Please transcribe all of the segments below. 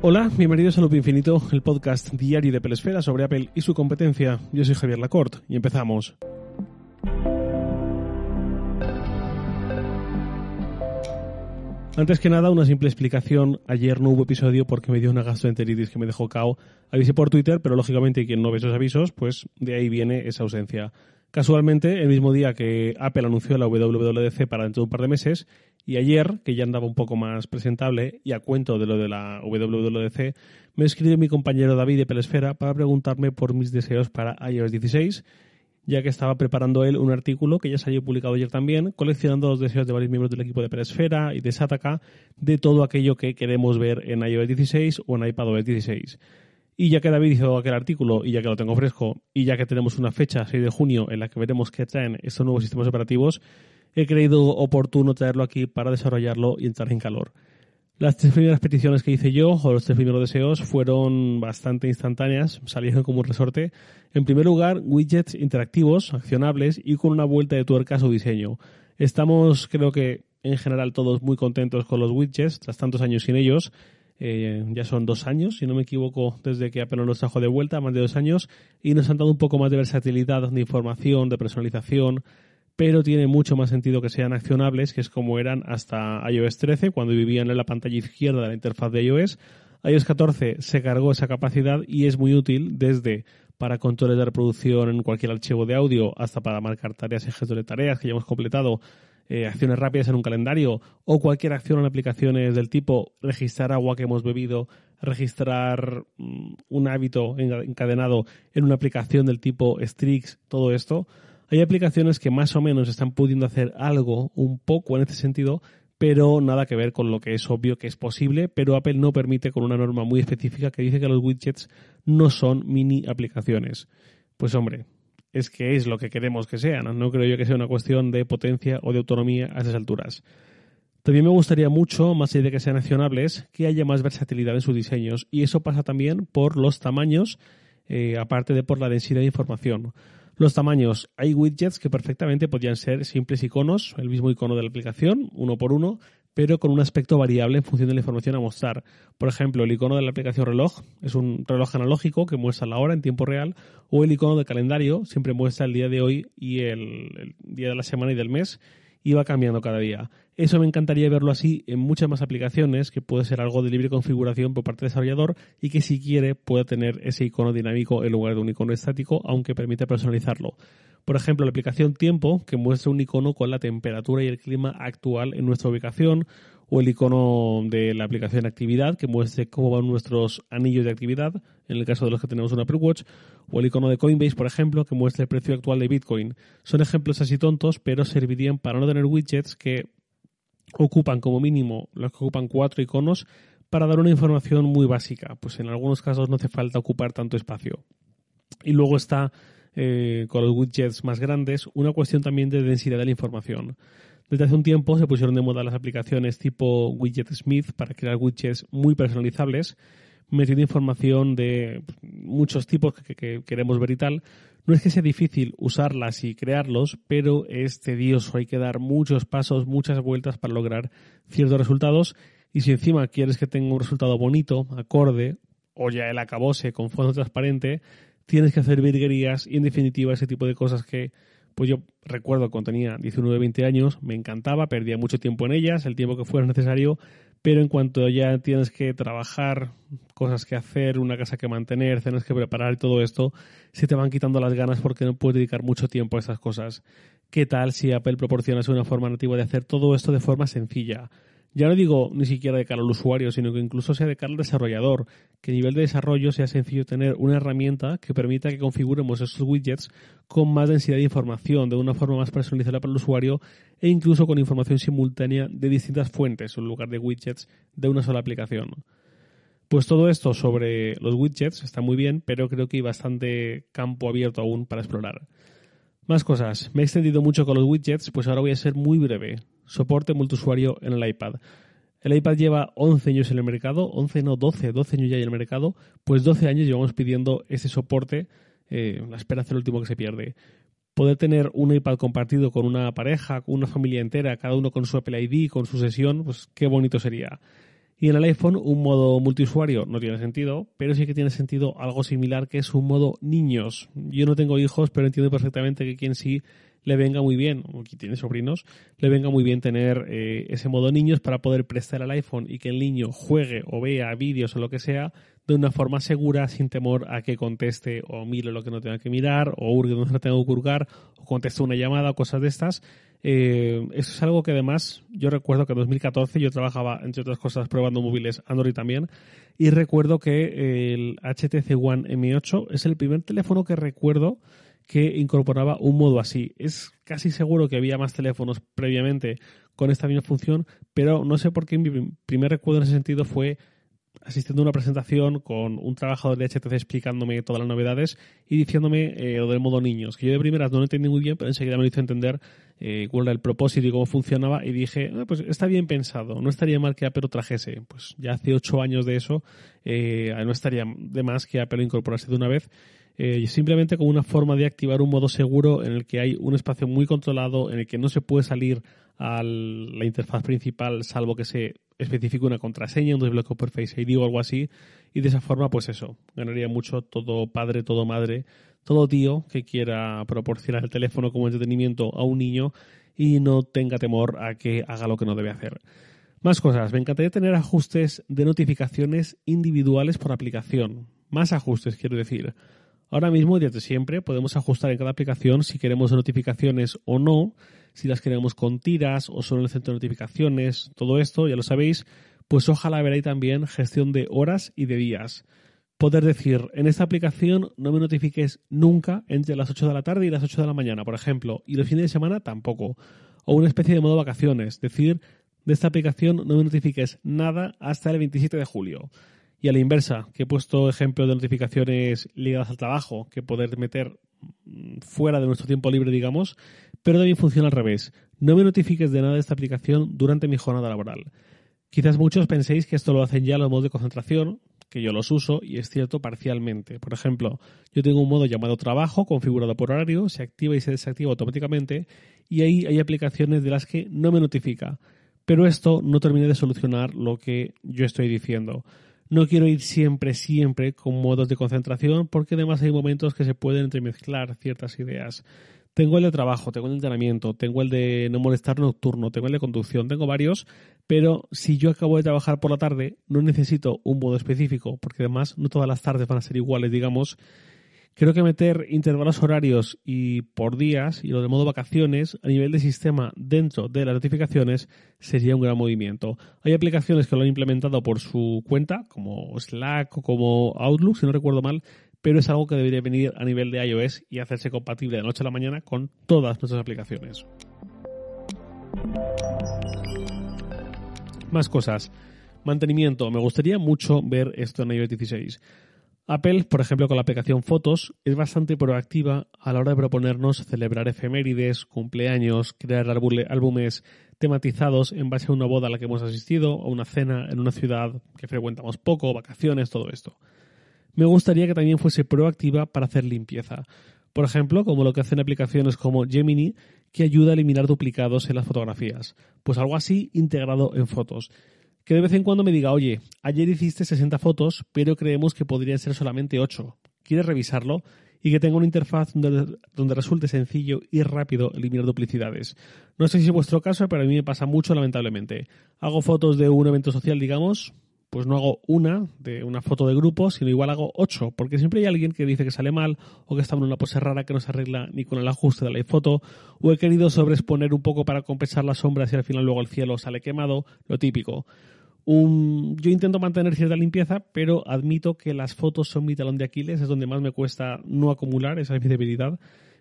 Hola, bienvenidos a Loop Infinito, el podcast diario de Pelesfera sobre Apple y su competencia. Yo soy Javier Lacorte y empezamos. Antes que nada, una simple explicación. Ayer no hubo episodio porque me dio una gastroenteritis que me dejó cao. Avisé por Twitter, pero lógicamente quien no ve esos avisos, pues de ahí viene esa ausencia. Casualmente, el mismo día que Apple anunció la WWDC para dentro de un par de meses, y ayer, que ya andaba un poco más presentable, y a cuento de lo de la WWDC, me escribe mi compañero David de Pelesfera para preguntarme por mis deseos para iOS 16, ya que estaba preparando él un artículo que ya salió publicado ayer también, coleccionando los deseos de varios miembros del equipo de Pelesfera y de Sataka de todo aquello que queremos ver en iOS 16 o en iPadOS 16. Y ya que David hizo aquel artículo y ya que lo tengo fresco y ya que tenemos una fecha, 6 de junio, en la que veremos qué traen estos nuevos sistemas operativos, he creído oportuno traerlo aquí para desarrollarlo y entrar en calor. Las tres primeras peticiones que hice yo, o los tres primeros deseos, fueron bastante instantáneas, salieron como un resorte. En primer lugar, widgets interactivos, accionables y con una vuelta de tuerca a su diseño. Estamos, creo que, en general todos muy contentos con los widgets, tras tantos años sin ellos. Eh, ya son dos años, si no me equivoco, desde que Apple nos trajo de vuelta, más de dos años, y nos han dado un poco más de versatilidad, de información, de personalización, pero tiene mucho más sentido que sean accionables, que es como eran hasta iOS 13, cuando vivían en la pantalla izquierda de la interfaz de iOS. iOS 14 se cargó esa capacidad y es muy útil desde para controles de reproducción en cualquier archivo de audio hasta para marcar tareas y gestos de tareas que ya hemos completado eh, acciones rápidas en un calendario o cualquier acción en aplicaciones del tipo registrar agua que hemos bebido, registrar mm, un hábito encadenado en una aplicación del tipo Strix, todo esto. Hay aplicaciones que más o menos están pudiendo hacer algo un poco en ese sentido, pero nada que ver con lo que es obvio que es posible, pero Apple no permite con una norma muy específica que dice que los widgets no son mini aplicaciones. Pues hombre, es que es lo que queremos que sean. ¿no? creo yo que sea una cuestión de potencia o de autonomía a esas alturas. También me gustaría mucho, más allá de que sean accionables, que haya más versatilidad en sus diseños. Y eso pasa también por los tamaños, eh, aparte de por la densidad de información. Los tamaños. Hay widgets que perfectamente podrían ser simples iconos, el mismo icono de la aplicación, uno por uno, pero con un aspecto variable en función de la información a mostrar. Por ejemplo, el icono de la aplicación reloj es un reloj analógico que muestra la hora en tiempo real, o el icono de calendario siempre muestra el día de hoy y el, día de la semana y del mes, y va cambiando cada día. Eso me encantaría verlo así en muchas más aplicaciones, que puede ser algo de libre configuración por parte del desarrollador y que si quiere pueda tener ese icono dinámico en lugar de un icono estático, aunque permite personalizarlo. Por ejemplo, la aplicación Tiempo, que muestra un icono con la temperatura y el clima actual en nuestra ubicación, o el icono de la aplicación Actividad, que muestre cómo van nuestros anillos de actividad, en el caso de los que tenemos un Apple Watch, o el icono de Coinbase, por ejemplo, que muestre el precio actual de Bitcoin. Son ejemplos así tontos, pero servirían para no tener widgets que ocupan como mínimo, los que ocupan cuatro iconos, para dar una información muy básica. Pues en algunos casos no hace falta ocupar tanto espacio. Y luego está eh, con los widgets más grandes, una cuestión también de densidad de la información. Desde hace un tiempo se pusieron de moda las aplicaciones tipo Widget Smith para crear widgets muy personalizables, metiendo información de muchos tipos que, queremos ver y tal. No es que sea difícil usarlas y crearlos, pero es tedioso. Hay que dar muchos pasos, muchas vueltas para lograr ciertos resultados. Y si encima quieres que tenga un resultado bonito, acorde, o ya el acabose con fondo transparente, tienes que hacer virguerías y en definitiva ese tipo de cosas que pues yo recuerdo cuando tenía 19 20 años, me encantaba, perdía mucho tiempo en ellas, el tiempo que fuera necesario, pero en cuanto ya tienes que trabajar, cosas que hacer, una casa que mantener, tienes que preparar y todo esto, se te van quitando las ganas porque no puedes dedicar mucho tiempo a esas cosas. ¿Qué tal si Apple proporciona una forma nativa de hacer todo esto de forma sencilla? Ya no digo ni siquiera de cara al usuario, sino que incluso sea de cara al desarrollador, que a nivel de desarrollo sea sencillo tener una herramienta que permita que configuremos esos widgets con más densidad de información, de una forma más personalizada para el usuario e incluso con información simultánea de distintas fuentes en lugar de widgets de una sola aplicación. Pues todo esto sobre los widgets está muy bien, pero creo que hay bastante campo abierto aún para explorar. Más cosas. Me he extendido mucho con los widgets, pues ahora voy a ser muy breve soporte multiusuario en el iPad. El iPad lleva 11 años en el mercado, 11 no, 12, 12 años ya en el mercado, pues 12 años llevamos pidiendo ese soporte, eh, la esperanza es el último que se pierde. Poder tener un iPad compartido con una pareja, con una familia entera, cada uno con su Apple ID, con su sesión, pues qué bonito sería. Y en el iPhone un modo multiusuario no tiene sentido, pero sí que tiene sentido algo similar que es un modo niños. Yo no tengo hijos, pero entiendo perfectamente que quien sí le venga muy bien, o quien tiene sobrinos, le venga muy bien tener eh, ese modo niños para poder prestar el iPhone y que el niño juegue o vea vídeos o lo que sea de una forma segura, sin temor a que conteste o mire lo que no tenga que mirar, o hurgue donde no tenga que hurgar, o conteste una llamada o cosas de estas. Eh, eso es algo que además yo recuerdo que en 2014 yo trabajaba, entre otras cosas, probando móviles Android también, y recuerdo que el HTC One M8 es el primer teléfono que recuerdo que incorporaba un modo así. Es casi seguro que había más teléfonos previamente con esta misma función, pero no sé por qué mi primer recuerdo en ese sentido fue asistiendo a una presentación con un trabajador de HTC explicándome todas las novedades y diciéndome eh, lo del modo niños, que yo de primeras no lo entendí muy bien, pero enseguida me lo hizo entender eh, cuál era el propósito y cómo funcionaba y dije, ah, pues está bien pensado, no estaría mal que Apple trajese. Pues ya hace ocho años de eso, eh, no estaría de más que Apple incorporase de una vez simplemente como una forma de activar un modo seguro en el que hay un espacio muy controlado, en el que no se puede salir a la interfaz principal salvo que se especifique una contraseña, un desbloqueo por Face ID o algo así. Y de esa forma, pues eso, ganaría mucho todo padre, todo madre, todo tío que quiera proporcionar el teléfono como entretenimiento a un niño y no tenga temor a que haga lo que no debe hacer. Más cosas. Me encantaría tener ajustes de notificaciones individuales por aplicación. Más ajustes, quiero decir. Ahora mismo, desde siempre, podemos ajustar en cada aplicación si queremos notificaciones o no, si las queremos con tiras o solo en el centro de notificaciones, todo esto, ya lo sabéis, pues ojalá veréis también gestión de horas y de días. Poder decir, en esta aplicación no me notifiques nunca entre las 8 de la tarde y las 8 de la mañana, por ejemplo, y los fines de semana tampoco. O una especie de modo vacaciones, decir, de esta aplicación no me notifiques nada hasta el 27 de julio. Y a la inversa, que he puesto ejemplos de notificaciones ligadas al trabajo, que poder meter mm, fuera de nuestro tiempo libre, digamos, pero también funciona al revés. No me notifiques de nada de esta aplicación durante mi jornada laboral. Quizás muchos penséis que esto lo hacen ya los modos de concentración, que yo los uso, y es cierto parcialmente. Por ejemplo, yo tengo un modo llamado trabajo configurado por horario, se activa y se desactiva automáticamente, y ahí hay aplicaciones de las que no me notifica. Pero esto no termina de solucionar lo que yo estoy diciendo. No quiero ir siempre, siempre con modos de concentración porque además hay momentos que se pueden entremezclar ciertas ideas. Tengo el de trabajo, tengo el de entrenamiento, tengo el de no molestar nocturno, tengo el de conducción, tengo varios, pero si yo acabo de trabajar por la tarde, no necesito un modo específico, porque además no todas las tardes van a ser iguales, digamos, Creo que meter intervalos horarios y por días y lo de modo vacaciones a nivel de sistema dentro de las notificaciones sería un gran movimiento. Hay aplicaciones que lo han implementado por su cuenta, como Slack o como Outlook, si no recuerdo mal, pero es algo que debería venir a nivel de iOS y hacerse compatible de noche a la mañana con todas nuestras aplicaciones. Más cosas. Mantenimiento. Me gustaría mucho ver esto en iOS 16. Apple, por ejemplo, con la aplicación Fotos, es bastante proactiva a la hora de proponernos celebrar efemérides, cumpleaños, crear álbumes tematizados en base a una boda a la que hemos asistido, o una cena en una ciudad que frecuentamos poco, vacaciones, todo esto. Me gustaría que también fuese proactiva para hacer limpieza. Por ejemplo, como lo que hacen aplicaciones como Gemini, que ayuda a eliminar duplicados en las fotografías. Pues algo así integrado en fotos que de vez en cuando me diga, oye, ayer hiciste 60 fotos, pero creemos que podrían ser solamente 8. ¿Quieres revisarlo? Y que tenga una interfaz donde, resulte sencillo y rápido eliminar duplicidades. No sé si es vuestro caso, pero a mí me pasa mucho, lamentablemente. Hago fotos de un evento social, digamos, pues no hago una de una foto de grupo, sino igual hago ocho, porque siempre hay alguien que dice que sale mal o que está en una pose rara que no se arregla ni con el ajuste de la foto, o he querido sobreexponer un poco para compensar las sombras y al final luego el cielo sale quemado, lo típico yo intento mantener cierta limpieza, pero admito que las fotos son mi talón de Aquiles, es donde más me cuesta no acumular esa visibilidad.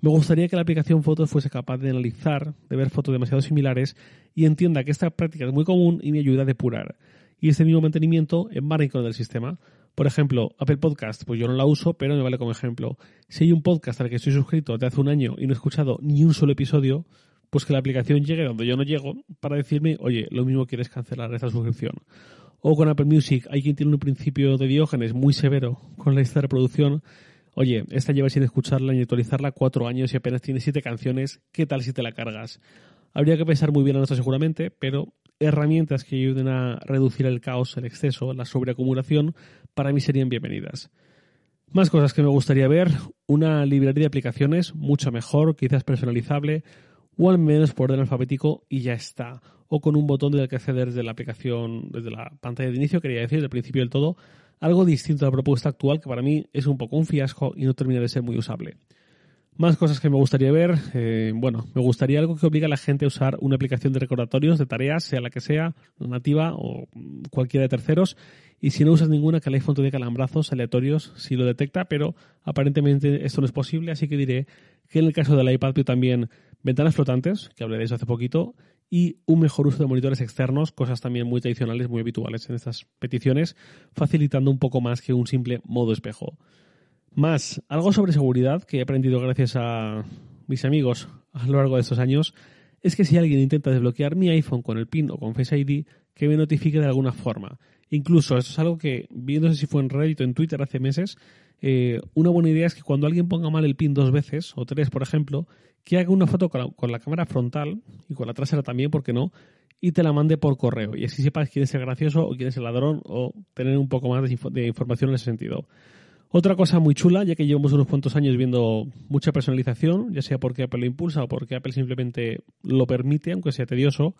Me gustaría que la aplicación Fotos fuese capaz de analizar, de ver fotos demasiado similares y entienda que esta práctica es muy común y me ayuda a depurar. Y este mismo mantenimiento en con del sistema. Por ejemplo, Apple Podcast, pues yo no la uso, pero me vale como ejemplo. Si hay un podcast al que estoy suscrito desde hace un año y no he escuchado ni un solo episodio, pues que la aplicación llegue donde yo no llego para decirme, oye, lo mismo quieres cancelar esta suscripción. O con Apple Music, hay quien tiene un principio de Diógenes muy severo con la lista de reproducción. Oye, esta lleva sin escucharla ni actualizarla cuatro años y apenas tiene siete canciones, ¿qué tal si te la cargas? Habría que pensar muy bien en esto seguramente, pero herramientas que ayuden a reducir el caos, el exceso, la sobreacumulación, para mí serían bienvenidas. Más cosas que me gustaría ver, una librería de aplicaciones mucho mejor, quizás personalizable, o al menos por orden alfabético y ya está. O con un botón del que acceder desde la aplicación, desde la pantalla de inicio, quería decir, del principio del todo, algo distinto a la propuesta actual que para mí es un poco un fiasco y no termina de ser muy usable. Más cosas que me gustaría ver. Eh, bueno, me gustaría algo que obligue a la gente a usar una aplicación de recordatorios de tareas, sea la que sea, nativa o cualquiera de terceros. Y si no usas ninguna, que el iPhone te dé calambrazos aleatorios si lo detecta, pero aparentemente esto no es posible, así que diré que en el caso del iPad también ventanas flotantes, que eso hace poquito, y un mejor uso de monitores externos, cosas también muy tradicionales, muy habituales en estas peticiones, facilitando un poco más que un simple modo espejo. Más, algo sobre seguridad que he aprendido gracias a mis amigos a lo largo de estos años, es que si alguien intenta desbloquear mi iPhone con el PIN o con Face ID, que me notifique de alguna forma. Incluso, esto es algo que, viendo si fue en Reddit o en Twitter hace meses, eh, una buena idea es que cuando alguien ponga mal el PIN dos veces, o tres por ejemplo, que haga una foto con la, cámara frontal y con la trasera también, ¿por qué no? Y te la mande por correo. Y así sepas quién es el gracioso o quién es el ladrón o tener un poco más de información en ese sentido. Otra cosa muy chula, ya que llevamos unos cuantos años viendo mucha personalización, ya sea porque Apple lo impulsa o porque Apple simplemente lo permite, aunque sea tedioso,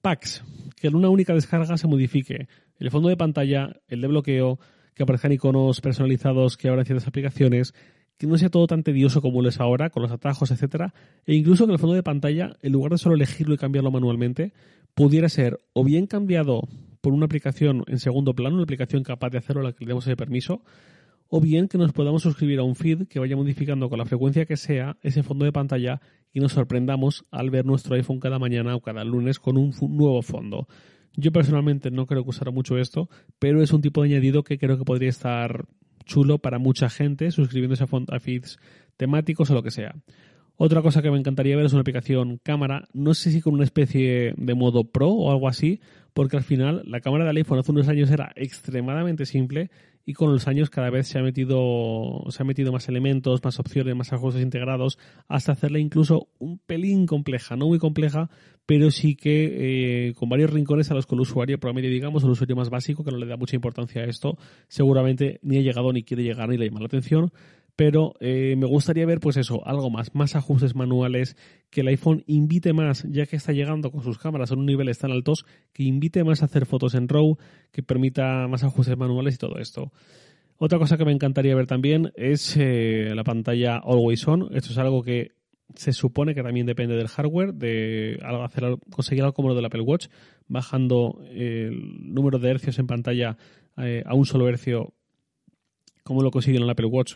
packs, que en una única descarga se modifique el fondo de pantalla, el de bloqueo, que aparezcan iconos personalizados que abran ciertas aplicaciones, que no sea todo tan tedioso como lo es ahora, con los atajos, etcétera, e incluso que el fondo de pantalla, en lugar de solo elegirlo y cambiarlo manualmente, pudiera ser o bien cambiado por una aplicación en segundo plano, una aplicación capaz de hacerlo a la que le demos ese permiso, o bien que nos podamos suscribir a un feed que vaya modificando con la frecuencia que sea ese fondo de pantalla y nos sorprendamos al ver nuestro iPhone cada mañana o cada lunes con un nuevo fondo. Yo personalmente no creo que usara mucho esto, pero es un tipo de añadido que creo que podría estar chulo para mucha gente suscribiéndose a, feeds temáticos o lo que sea. Otra cosa que me encantaría ver es una aplicación cámara, no sé si con una especie de modo pro o algo así, porque al final la cámara del iPhone hace unos años era extremadamente simple y con los años cada vez se ha metido se ha metido más elementos, más opciones, más ajustes integrados, hasta hacerla incluso un pelín compleja, no muy compleja, pero sí que eh, con varios rincones a los que el usuario promedio, digamos, el usuario más básico, que no le da mucha importancia a esto, seguramente ni ha llegado ni quiere llegar ni le llama la atención, pero eh, me gustaría ver pues eso, algo más, más ajustes manuales, que el iPhone invite más, ya que está llegando con sus cámaras a un nivel tan altos, que invite más a hacer fotos en RAW, que permita más ajustes manuales y todo esto. Otra cosa que me encantaría ver también es eh, la pantalla Always On. Esto es algo que se supone que también depende del hardware, de hacer, conseguir algo como lo del Apple Watch, bajando el número de hercios en pantalla eh, a un solo hercio, como lo consiguen en el Apple Watch,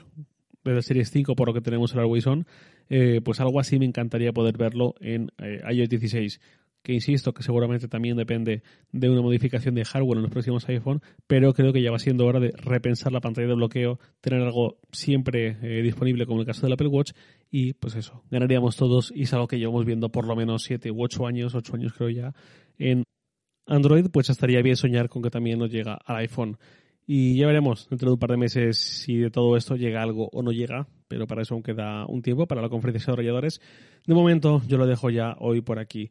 de Series 5 por lo que tenemos el Always On, eh, pues algo así me encantaría poder verlo en eh, iOS 16 que insisto que seguramente también depende de una modificación de hardware en los próximos iPhone, pero creo que ya va siendo hora de repensar la pantalla de bloqueo, tener algo siempre eh, disponible como en el caso del Apple Watch y pues eso, ganaríamos todos y es algo que llevamos viendo por lo menos 7 u 8 años, 8 años creo ya, en Android, pues estaría bien soñar con que también nos llega al iPhone. Y ya veremos dentro de un par de meses si de todo esto llega algo o no llega, pero para eso aún queda un tiempo para la conferencia de desarrolladores. De momento yo lo dejo ya hoy por aquí.